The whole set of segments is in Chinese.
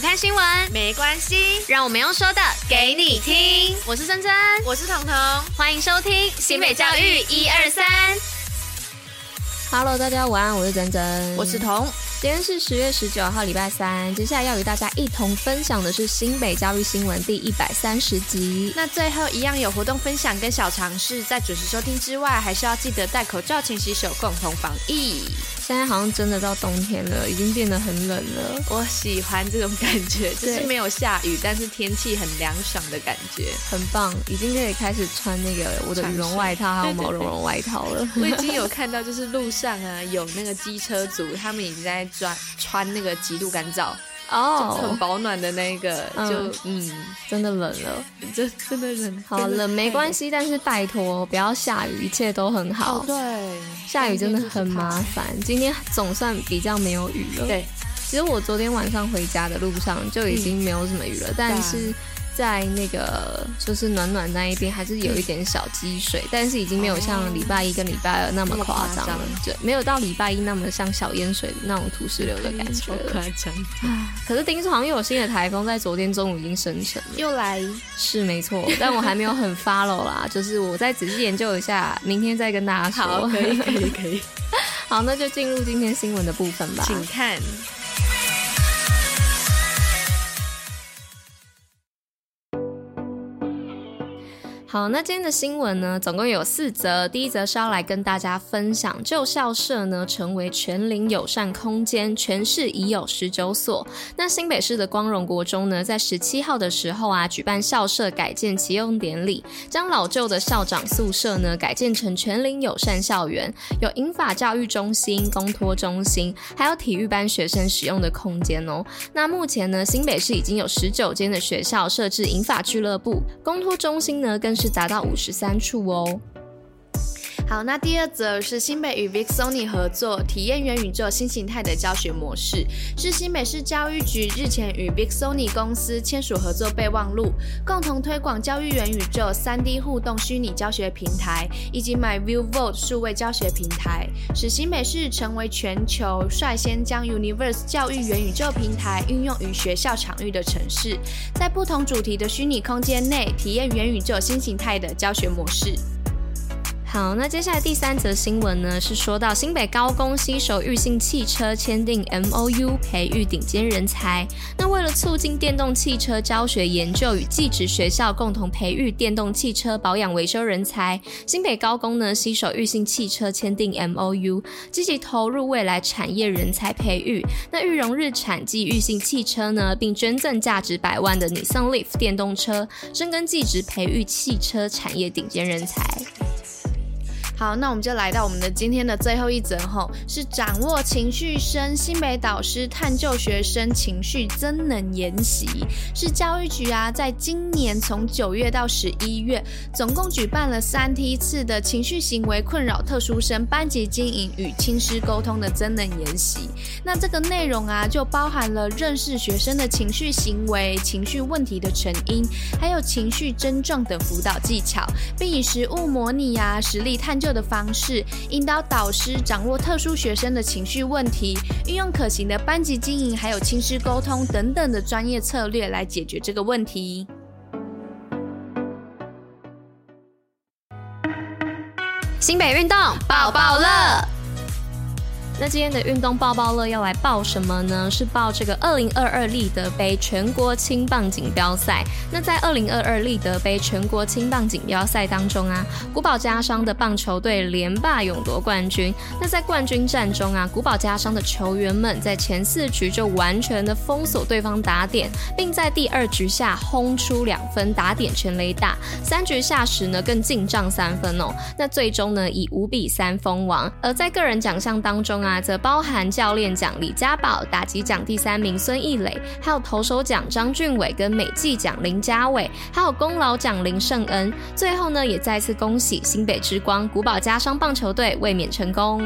不看新闻没关系，让我们用说的给你听。我是珍珍，我是彤彤，欢迎收听新北教育一二三。Hello，大家晚安，我是珍珍，我是彤。今天是十月十九号，礼拜三。接下来要与大家一同分享的是新北教育新闻第一百三十集。那最后一样有活动分享跟小尝试，在准时收听之外，还是要记得戴口罩、勤洗手，共同防疫。现在好像真的到冬天了，已经变得很冷了。我喜欢这种感觉，就是没有下雨，但是天气很凉爽的感觉，很棒。已经可以开始穿那个我的羽绒外套还有毛茸茸外套了。我已经有看到，就是路上啊有那个机车族，他们已经在穿穿那个极度干燥。哦，很保暖的那个，就嗯，真的冷了，真真的冷。好冷没关系，但是拜托不要下雨，一切都很好。对，下雨真的很麻烦。今天总算比较没有雨了。对，其实我昨天晚上回家的路上就已经没有什么雨了，但是。在那个就是暖暖那一边，还是有一点小积水，但是已经没有像礼拜一跟礼拜二那么夸张了，对，没有到礼拜一那么像小淹水那种土石流的感觉。夸张。可是听说好像又有新的台风在昨天中午已经生成了，又来。是没错，但我还没有很 follow 啦，就是我再仔细研究一下，明天再跟大家说。好，可以，可以，可以。好，那就进入今天新闻的部分吧，请看。好，那今天的新闻呢，总共有四则。第一则是要来跟大家分享，旧校舍呢成为全龄友善空间，全市已有十九所。那新北市的光荣国中呢，在十七号的时候啊，举办校舍改建启用典礼，将老旧的校长宿舍呢改建成全龄友善校园，有银发教育中心、公托中心，还有体育班学生使用的空间哦。那目前呢，新北市已经有十九间的学校设置银发俱乐部，公托中心呢跟是砸到五十三处哦。好，那第二则是新北与 VicSony 合作，体验元宇宙新形态的教学模式。是新北市教育局日前与 VicSony 公司签署合作备忘录，共同推广教育元宇宙、3D 互动虚拟教学平台以及 MyViewVote 数位教学平台，使新北市成为全球率先将 Universe 教育元宇宙平台运用于学校场域的城市，在不同主题的虚拟空间内体验元宇宙新形态的教学模式。好，那接下来第三则新闻呢，是说到新北高工携手裕信汽车签订 MOU，培育顶尖人才。那为了促进电动汽车教学研究与技职学校共同培育电动汽车保养维修人才，新北高工呢携手裕信汽车签订 MOU，积极投入未来产业人才培育。那裕荣日产暨裕信汽车呢，并捐赠价值百万的 Nissan Leaf 电动车，深耕技职培育汽车产业顶尖人才。好，那我们就来到我们的今天的最后一则吼，是掌握情绪生新北导师探究学生情绪增能研习，是教育局啊，在今年从九月到十一月，总共举办了三梯次的情绪行为困扰特殊生班级经营与亲师沟通的增能研习。那这个内容啊，就包含了认识学生的情绪行为、情绪问题的成因，还有情绪症状等辅导技巧，并以实物模拟啊，实力探究。的方式引导导师掌握特殊学生的情绪问题，运用可行的班级经营，还有亲师沟通等等的专业策略来解决这个问题。新北运动报报乐。那今天的运动爆爆乐要来报什么呢？是报这个二零二二立德杯全国轻棒锦标赛。那在二零二二立德杯全国轻棒锦标赛当中啊，古堡家商的棒球队连霸勇夺冠军。那在冠军战中啊，古堡家商的球员们在前四局就完全的封锁对方打点，并在第二局下轰出两分打点全垒打。三局下时呢，更进账三分哦。那最终呢，以五比三封王。而在个人奖项当中啊。则包含教练奖李家宝、打击奖第三名孙艺磊，还有投手奖张俊伟跟美技奖林家伟，还有功劳奖林胜恩。最后呢，也再次恭喜新北之光古堡家商棒球队卫冕成功。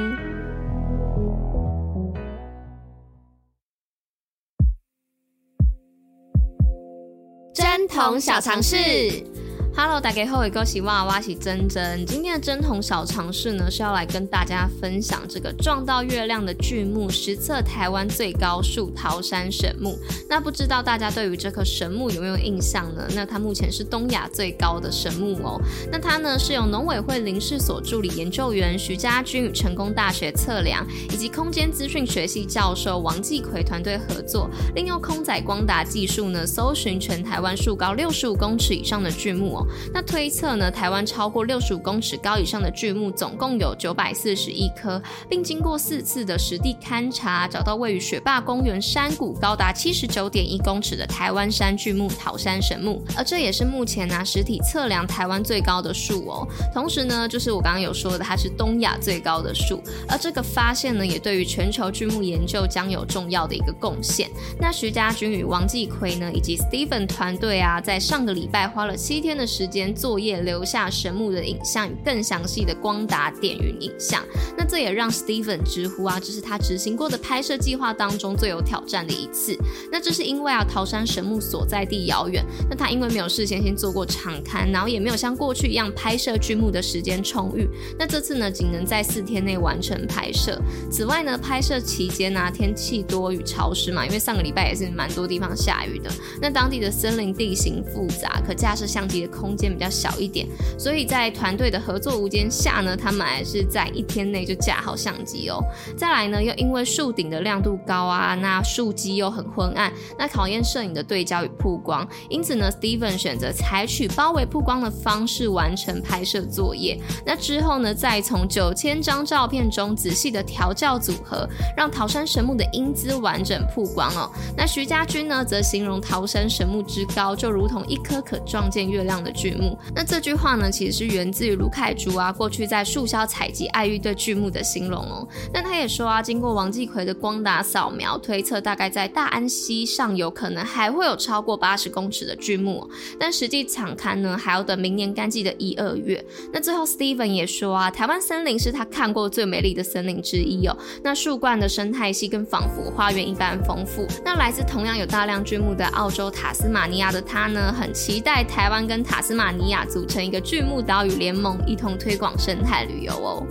贞童小常识。Hello，大家好，我是哇哇是珍珍。今天的珍童小尝试呢，是要来跟大家分享这个撞到月亮的巨木，实测台湾最高树桃山神木。那不知道大家对于这棵神木有没有印象呢？那它目前是东亚最高的神木哦。那它呢是由农委会林试所助理研究员徐家军与成功大学测量以及空间资讯学系教授王继奎团队合作，利用空载光达技术呢，搜寻全台湾树高六十五公尺以上的巨木哦。那推测呢，台湾超过六十五公尺高以上的巨木总共有九百四十一棵，并经过四次的实地勘察，找到位于雪霸公园山谷高达七十九点一公尺的台湾山巨木桃山神木，而这也是目前呢、实体测量台湾最高的树哦。同时呢，就是我刚刚有说的，它是东亚最高的树，而这个发现呢，也对于全球巨木研究将有重要的一个贡献。那徐家军与王继奎呢，以及 Steven 团队啊，在上个礼拜花了七天的时间作业，留下神木的影像与更详细的光达点云影像。那这也让 Steven 直呼啊，这是他执行过的拍摄计划当中最有挑战的一次。那这是因为啊，桃山神木所在地遥远，那他因为没有事先先做过场勘，然后也没有像过去一样拍摄剧目的时间充裕。那这次呢，仅能在四天内完成拍摄。此外呢，拍摄期间呢、天气多雨潮湿嘛，因为上个礼拜也是蛮多地方下雨的。那当地的森林地形复杂，可架设相机的空空间比较小一点，所以在团队的合作无间下呢，他们还是在一天内就架好相机哦。再来呢，又因为树顶的亮度高啊，那树基又很昏暗，那考验摄影的对焦与曝光，因此呢，Steven 选择采取包围曝光的方式完成拍摄作业。那之后呢，再从九千张照片中仔细的调教组合，让桃山神木的英姿完整曝光哦。那徐家军呢，则形容桃山神木之高，就如同一颗可撞见月亮的巨木，那这句话呢，其实是源自于卢凯竹啊，过去在树梢采集爱玉对巨木的形容哦。那他也说啊，经过王继奎的光达扫描推测，大概在大安溪上游可能还会有超过八十公尺的巨木，但实际场勘呢，还要等明年干季的一二月。那最后，Steven 也说啊，台湾森林是他看过最美丽的森林之一哦。那树冠的生态系跟仿佛花园一般丰富。那来自同样有大量巨木的澳洲塔斯马尼亚的他呢，很期待台湾跟塔。塔斯马尼亚组成一个巨木岛屿联盟，一同推广生态旅游哦。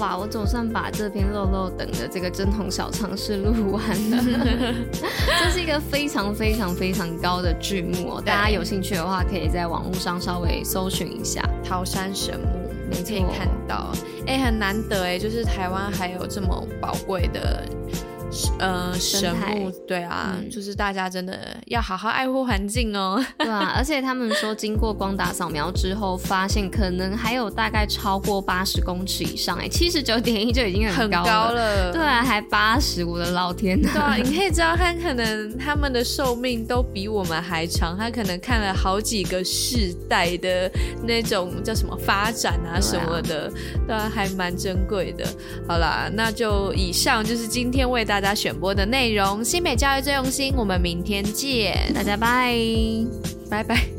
哇，我总算把这篇漏漏等的这个珍童小尝试录完了。这是一个非常非常非常高的巨木哦，大家有兴趣的话，可以在网络上稍微搜寻一下桃山神木，你可以看到。哎、欸，很难得哎，就是台湾还有这么宝贵的。呃，神木对啊、嗯，就是大家真的要好好爱护环境哦。对啊，而且他们说，经过光打扫描之后，发现可能还有大概超过八十公尺以上，哎，七十九点一就已经很高了。很高了。对啊，还八十，我的老天呐。对啊，你可以知道，他可能他们的寿命都比我们还长，他可能看了好几个世代的那种叫什么发展啊什么的，对啊，还蛮珍贵的。好啦，那就以上就是今天为大家。大家选播的内容，新美教育最用心，我们明天见，大家拜。拜拜。